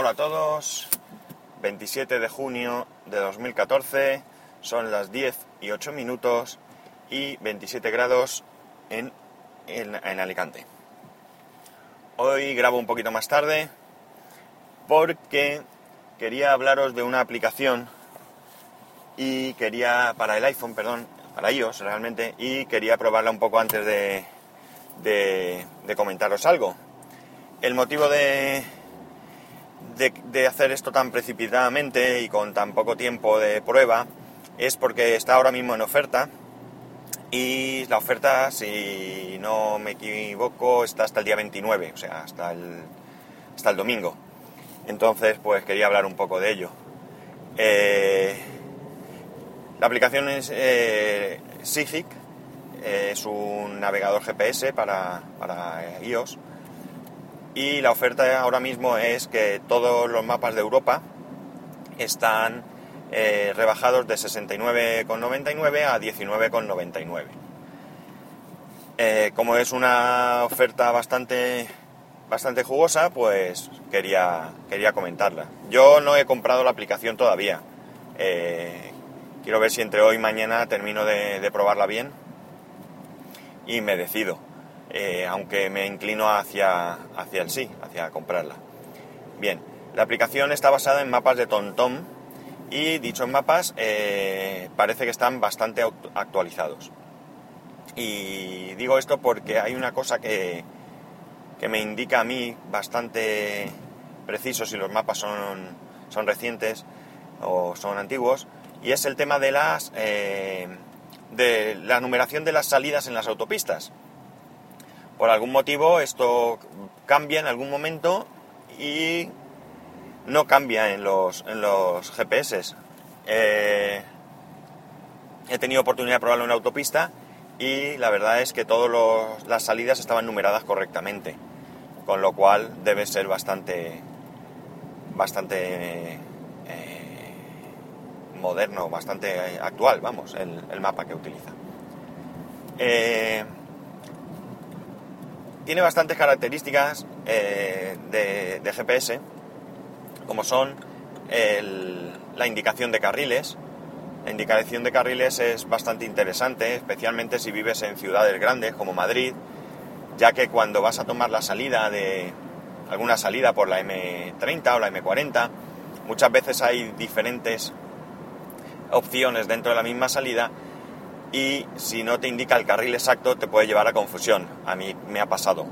Hola a todos, 27 de junio de 2014, son las 10 y 8 minutos y 27 grados en, en, Alicante. Hoy grabo un poquito más tarde porque quería hablaros de una aplicación y quería, para el iPhone, perdón, para iOS realmente, y quería probarla un poco antes de, de comentaros algo. El motivo de, de, hacer esto tan precipitadamente y con tan poco tiempo de prueba es porque está ahora mismo en oferta y la oferta, si no me equivoco, está hasta el día 29, o sea, hasta el, hasta el domingo. Entonces, pues quería hablar un poco de ello. Eh, la aplicación es eh, Sigic, es un navegador GPS para, para iOS y la oferta ahora mismo es que todos los mapas de Europa están eh, rebajados de 69,99 a 19,99. Eh, como es una oferta bastante, bastante jugosa, pues quería, quería comentarla. Yo no he comprado la aplicación todavía. Eh, quiero ver si entre hoy y mañana termino de probarla bien y me decido. Eh, aunque me inclino hacia, hacia el sí, hacia comprarla. Bien, la aplicación está basada en mapas de TomTom y dichos mapas eh, parece que están bastante actualizados. Y digo esto porque hay una cosa que, que me indica a mí bastante preciso si los mapas son, son recientes o son antiguos, y es el tema de las eh, de la numeración de las salidas en las autopistas por algún motivo esto cambia en algún momento y no cambia en los, GPS. Eh, he tenido oportunidad de probarlo en la autopista y la verdad es que todas las salidas estaban numeradas correctamente, con lo cual debe ser bastante, bastante eh, moderno, bastante actual, vamos, el, mapa que utiliza. Eh, tiene bastantes características eh, de, GPS, como son la indicación de carriles. La indicación de carriles es bastante interesante, especialmente si vives en ciudades grandes como Madrid, ya que cuando vas a tomar la salida de alguna salida por la M30 o la M40, muchas veces hay diferentes opciones dentro de la misma salida y si no te indica el carril exacto te puede llevar a confusión. A mí me ha pasado.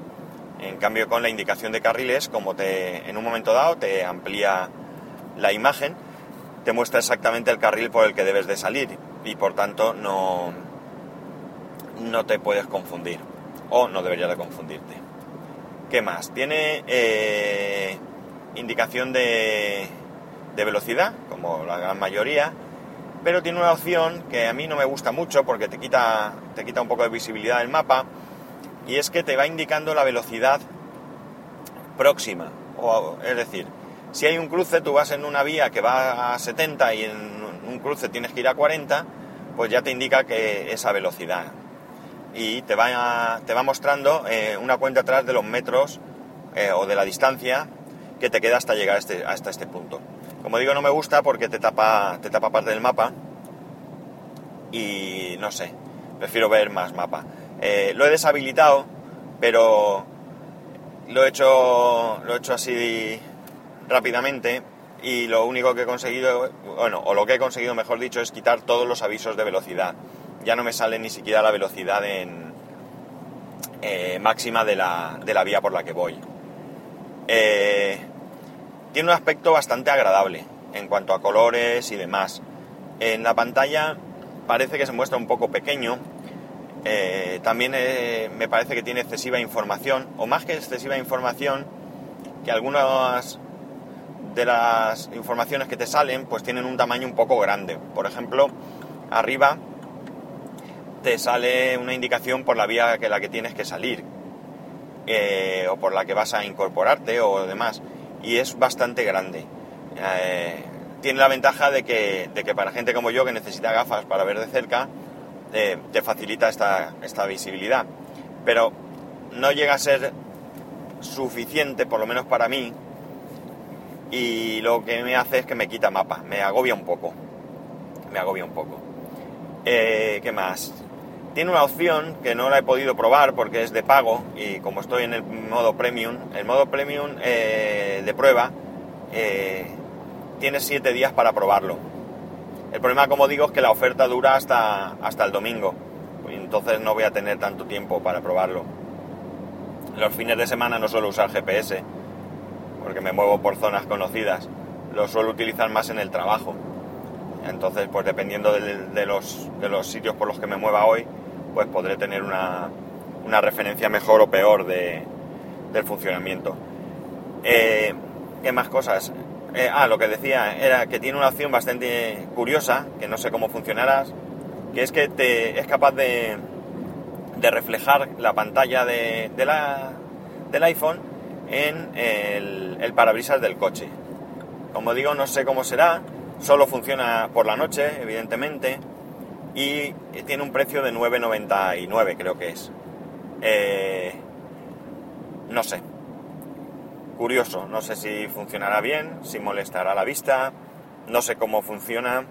En cambio con la indicación de carriles, como te en un momento dado te amplía la imagen, te muestra exactamente el carril por el que debes de salir y por tanto no, no te puedes confundir o no debería de confundirte. ¿Qué más? Tiene eh, indicación de, de velocidad, como la gran mayoría, pero tiene una opción que a mí no me gusta mucho porque te quita, te quita un poco de visibilidad del mapa y es que te va indicando la velocidad próxima. O, es decir, si hay un cruce, tú vas en una vía que va a 70 y en un cruce tienes que ir a 40, pues ya te indica que esa velocidad. Y te va, te va mostrando eh, una cuenta atrás de los metros eh, o de la distancia que te queda hasta llegar este, hasta este punto. Como digo, no me gusta porque te tapa, te tapa parte del mapa y no sé, prefiero ver más mapa. Eh, lo he deshabilitado, pero lo he hecho, lo he hecho así rápidamente y lo único que he conseguido, bueno, o lo que he conseguido, mejor dicho, es quitar todos los avisos de velocidad. Ya no me sale ni siquiera la velocidad en, eh, máxima de la, de la, vía por la que voy. Eh, tiene un aspecto bastante agradable en cuanto a colores y demás. En la pantalla parece que se muestra un poco pequeño. Eh, también eh, me parece que tiene excesiva información, o más que excesiva información, que algunas de las informaciones que te salen pues tienen un tamaño un poco grande. Por ejemplo, arriba te sale una indicación por la vía que la que tienes que salir eh, o por la que vas a incorporarte o demás y es bastante grande. Eh, tiene la ventaja de que, de que, para gente como yo que necesita gafas para ver de cerca, eh, te facilita esta, esta visibilidad. Pero no llega a ser suficiente, por lo menos para mí, y lo que me hace es que me quita mapa, me agobia un poco. Me agobia un poco. Eh, ¿Qué más? Tiene una opción que no la he podido probar porque es de pago y como estoy en el modo premium, el modo premium eh, de prueba eh, tiene 7 días para probarlo. El problema, como digo, es que la oferta dura hasta, hasta el domingo, entonces no voy a tener tanto tiempo para probarlo. Los fines de semana no suelo usar GPS, porque me muevo por zonas conocidas. Lo suelo utilizar más en el trabajo. Entonces, pues dependiendo de, los, de los, sitios por los que me mueva hoy, pues podré tener una, una referencia mejor o peor de, del funcionamiento. Eh, ¿Qué más cosas? Eh, ah, lo que decía era que tiene una opción bastante curiosa, que no sé cómo funcionará, que es que te, es capaz de, de reflejar la pantalla de, la, del iPhone en el, el parabrisas del coche. Como digo, no sé cómo será, solo funciona por la noche, evidentemente, y tiene un precio de 9,99 creo que es. Eh, no sé. Curioso, no sé si funcionará bien, si molestará la vista, no sé cómo funciona,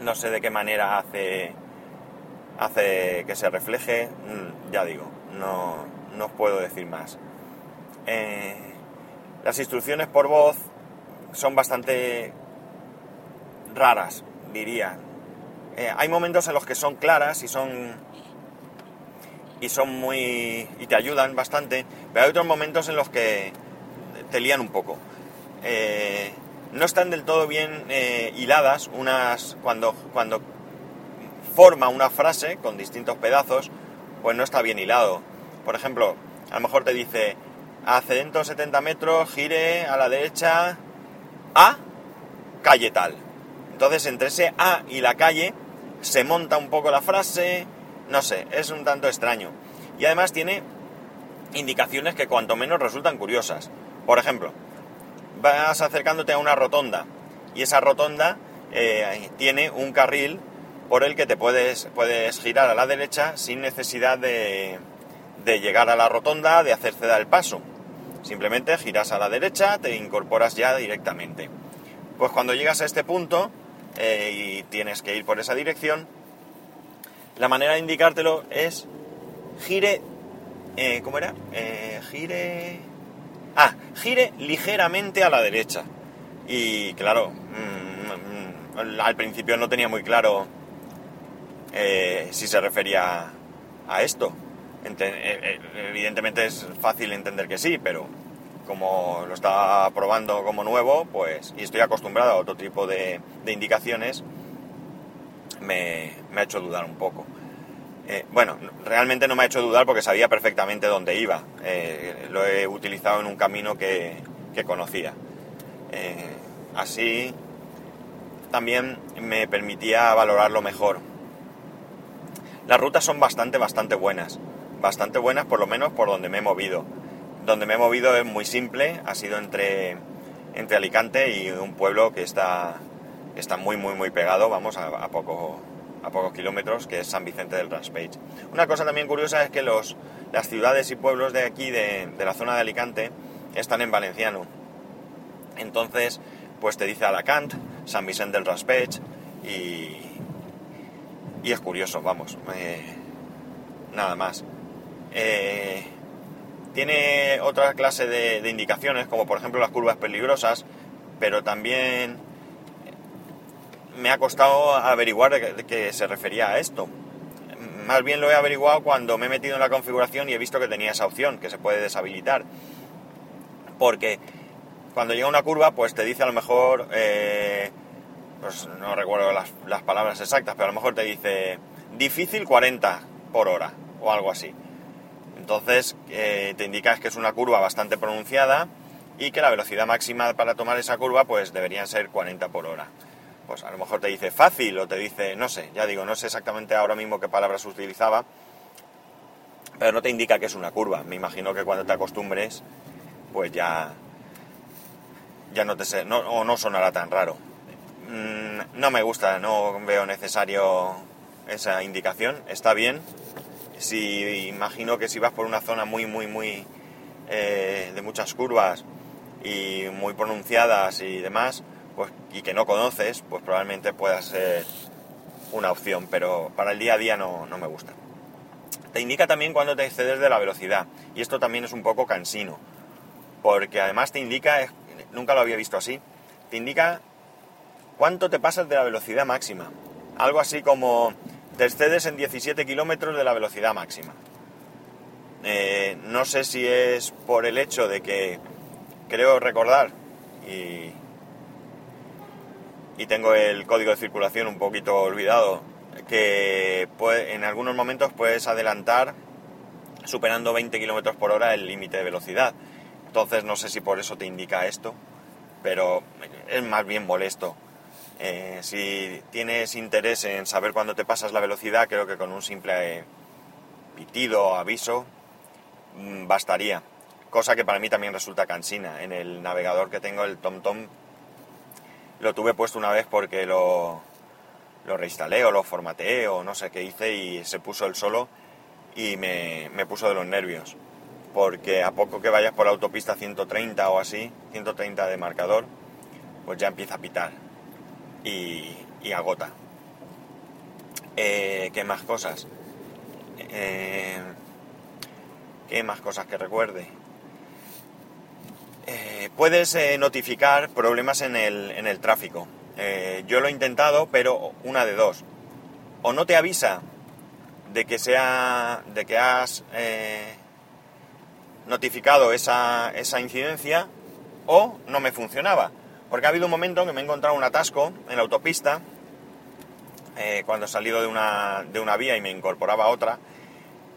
no sé de qué manera hace hace que se refleje, mm, ya digo, no, no os puedo decir más. Eh, las instrucciones por voz son bastante raras, diría. Eh, hay momentos en los que son claras y son y son muy y te ayudan bastante, pero hay otros momentos en los que te lían un poco. Eh, no están del todo bien hiladas unas cuando cuando forma una frase con distintos pedazos, pues no está bien hilado. Por ejemplo, a lo mejor te dice, a 170 metros, gire a la derecha a calle tal. Entonces, entre ese A y la calle se monta un poco la frase, no sé, es un tanto extraño. Y además tiene indicaciones que cuanto menos resultan curiosas. Por ejemplo, vas acercándote a una rotonda y esa rotonda eh, tiene un carril por el que te puedes, puedes girar a la derecha sin necesidad de, de llegar a la rotonda, de hacer ceda el paso. Simplemente giras a la derecha, te incorporas ya directamente. Pues cuando llegas a este punto eh, y tienes que ir por esa dirección, la manera de indicártelo es gire, eh, ¿cómo era? Eh, gire, ah, gire ligeramente a la derecha. Y claro, mm, mm, al principio no tenía muy claro eh, si se refería a esto. Eh, evidentemente es fácil entender que sí, pero como lo estaba probando como nuevo, pues, y estoy acostumbrado a otro tipo de, indicaciones, me, ha hecho dudar un poco. bueno, realmente no me ha hecho dudar porque sabía perfectamente dónde iba. lo he utilizado en un camino que, conocía. así también me permitía valorarlo mejor las rutas son bastante, bastante buenas. Bastante buenas, por lo menos por donde me he movido. Donde me he movido es muy simple, ha sido entre, entre Alicante y un pueblo que está, está muy, muy, muy pegado, vamos, a, a, poco, a pocos kilómetros, que es San Vicente del Raspage. Una cosa también curiosa es que los, las ciudades y pueblos de aquí, de, de la zona de Alicante, están en valenciano. Entonces, pues te dice Alacant, San Vicente del Raspage y, y es curioso, vamos, eh, nada más. Eh, tiene otra clase de, indicaciones, como por ejemplo las curvas peligrosas, pero también me ha costado averiguar de qué se refería a esto. Más bien lo he averiguado cuando me he metido en la configuración y he visto que tenía esa opción, que se puede deshabilitar. Porque cuando llega una curva, pues te dice a lo mejor eh, pues no recuerdo las, palabras exactas, pero a lo mejor te dice difícil 40 por hora o algo así. Entonces eh, te indica que es una curva bastante pronunciada y que la velocidad máxima para tomar esa curva pues deberían ser 40 por hora. Pues a lo mejor te dice fácil o te dice, no sé, ya digo, no sé exactamente ahora mismo qué palabras utilizaba, pero no te indica que es una curva. Me imagino que cuando te acostumbres, pues ya, ya no te no, o no sonará tan raro. Mm, no me gusta, no veo necesario esa indicación. Está bien. Si imagino que si vas por una zona muy, muy, muy eh, de muchas curvas y muy pronunciadas y demás, pues, y que no conoces, pues probablemente pueda ser una opción, pero para el día a día no, no me gusta. Te indica también cuando te excedes de la velocidad, y esto también es un poco cansino, porque además te indica, nunca lo había visto así, te indica cuánto te pasas de la velocidad máxima. Algo así como te excedes en 17 kilómetros de la velocidad máxima. Eh, no sé si es por el hecho de que creo recordar y tengo el código de circulación un poquito olvidado, que en algunos momentos puedes adelantar superando 20 kilómetros por hora el límite de velocidad. Entonces no sé si por eso te indica esto, pero es más bien molesto. Eh, si tienes interés en saber cuándo te pasas la velocidad, creo que con un simple pitido o aviso mm, bastaría. Cosa que para mí también resulta cansina. En el navegador que tengo, el TomTom, lo tuve puesto una vez porque lo, lo reinstalé o lo formateé o no sé qué hice y se puso el solo y me, me puso de los nervios. Porque a poco que vayas por la autopista 130 o así, 130 de marcador, pues ya empieza a pitar y, agota. Eh, ¿Qué más cosas? Eh, ¿Qué más cosas que recuerde? Eh, puedes notificar problemas en el, en el tráfico. yo lo he intentado, pero una de dos. O no te avisa de que sea. de que has notificado esa, esa incidencia, o no me funcionaba. Porque ha habido un momento en que me he encontrado un atasco en la autopista, eh, cuando he salido de una, de una vía y me incorporaba a otra,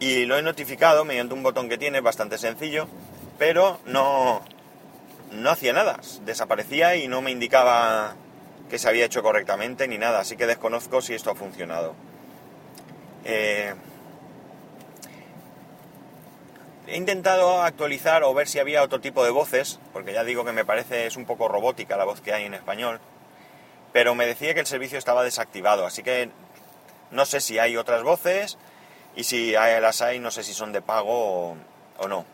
y lo he notificado mediante un botón que tiene bastante sencillo, pero no, no hacía nada, desaparecía y no me indicaba que se había hecho correctamente ni nada, así que desconozco si esto ha funcionado. Eh, He intentado actualizar o ver si había otro tipo de voces, porque ya digo que me parece es un poco robótica la voz que hay en español, pero me decía que el servicio estaba desactivado, así que no sé si hay otras voces y si las hay no sé si son de pago o, no.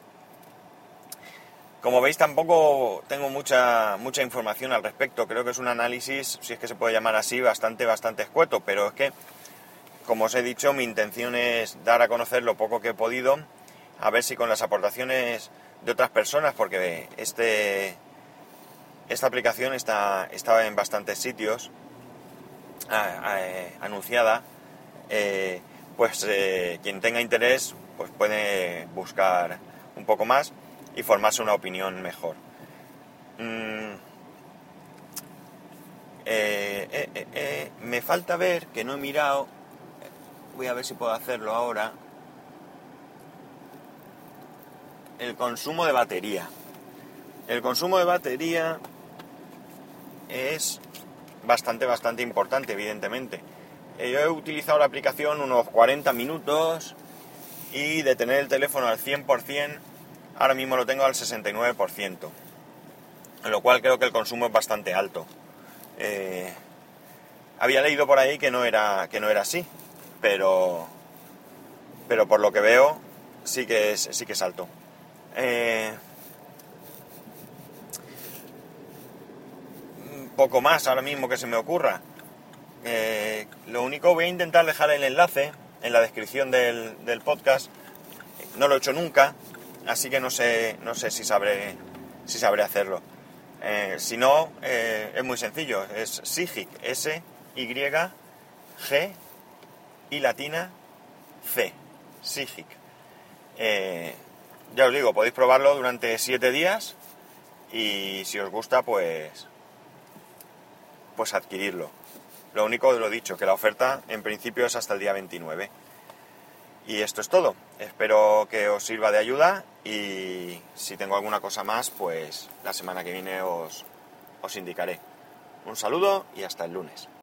Como veis tampoco tengo mucha, mucha información al respecto, creo que es un análisis, si es que se puede llamar así, bastante, bastante escueto, pero es que, como os he dicho, mi intención es dar a conocer lo poco que he podido a ver si con las aportaciones de otras personas, porque este, esta aplicación está, estaba en bastantes sitios eh, anunciada, eh, pues eh, quien tenga interés pues puede buscar un poco más y formarse una opinión mejor. Mm, me falta ver, que no he mirado, voy a ver si puedo hacerlo ahora, el consumo de batería. El consumo de batería es bastante, bastante importante, evidentemente. Eh, yo he utilizado la aplicación unos 40 minutos y de tener el teléfono al 100%, ahora mismo lo tengo al 69%, en lo cual creo que el consumo es bastante alto. Eh, había leído por ahí que no era, que no era así, pero, pero por lo que veo sí que es, sí que es alto. Eh, poco más ahora mismo que se me ocurra. Eh, lo único, voy a intentar dejar el enlace en la descripción del, podcast. No lo he hecho nunca, así que no sé, no sé si sabré, si sabré hacerlo. Eh, si no, es muy sencillo. Es SIGIC, S, Y, G y latina C. SIGIC ya os digo, podéis probarlo durante 7 días y si os gusta, pues, pues adquirirlo. Lo único de lo dicho, que la oferta en principio es hasta el día 29. Y esto es todo. Espero que os sirva de ayuda y si tengo alguna cosa más, pues la semana que viene os, os indicaré. Un saludo y hasta el lunes.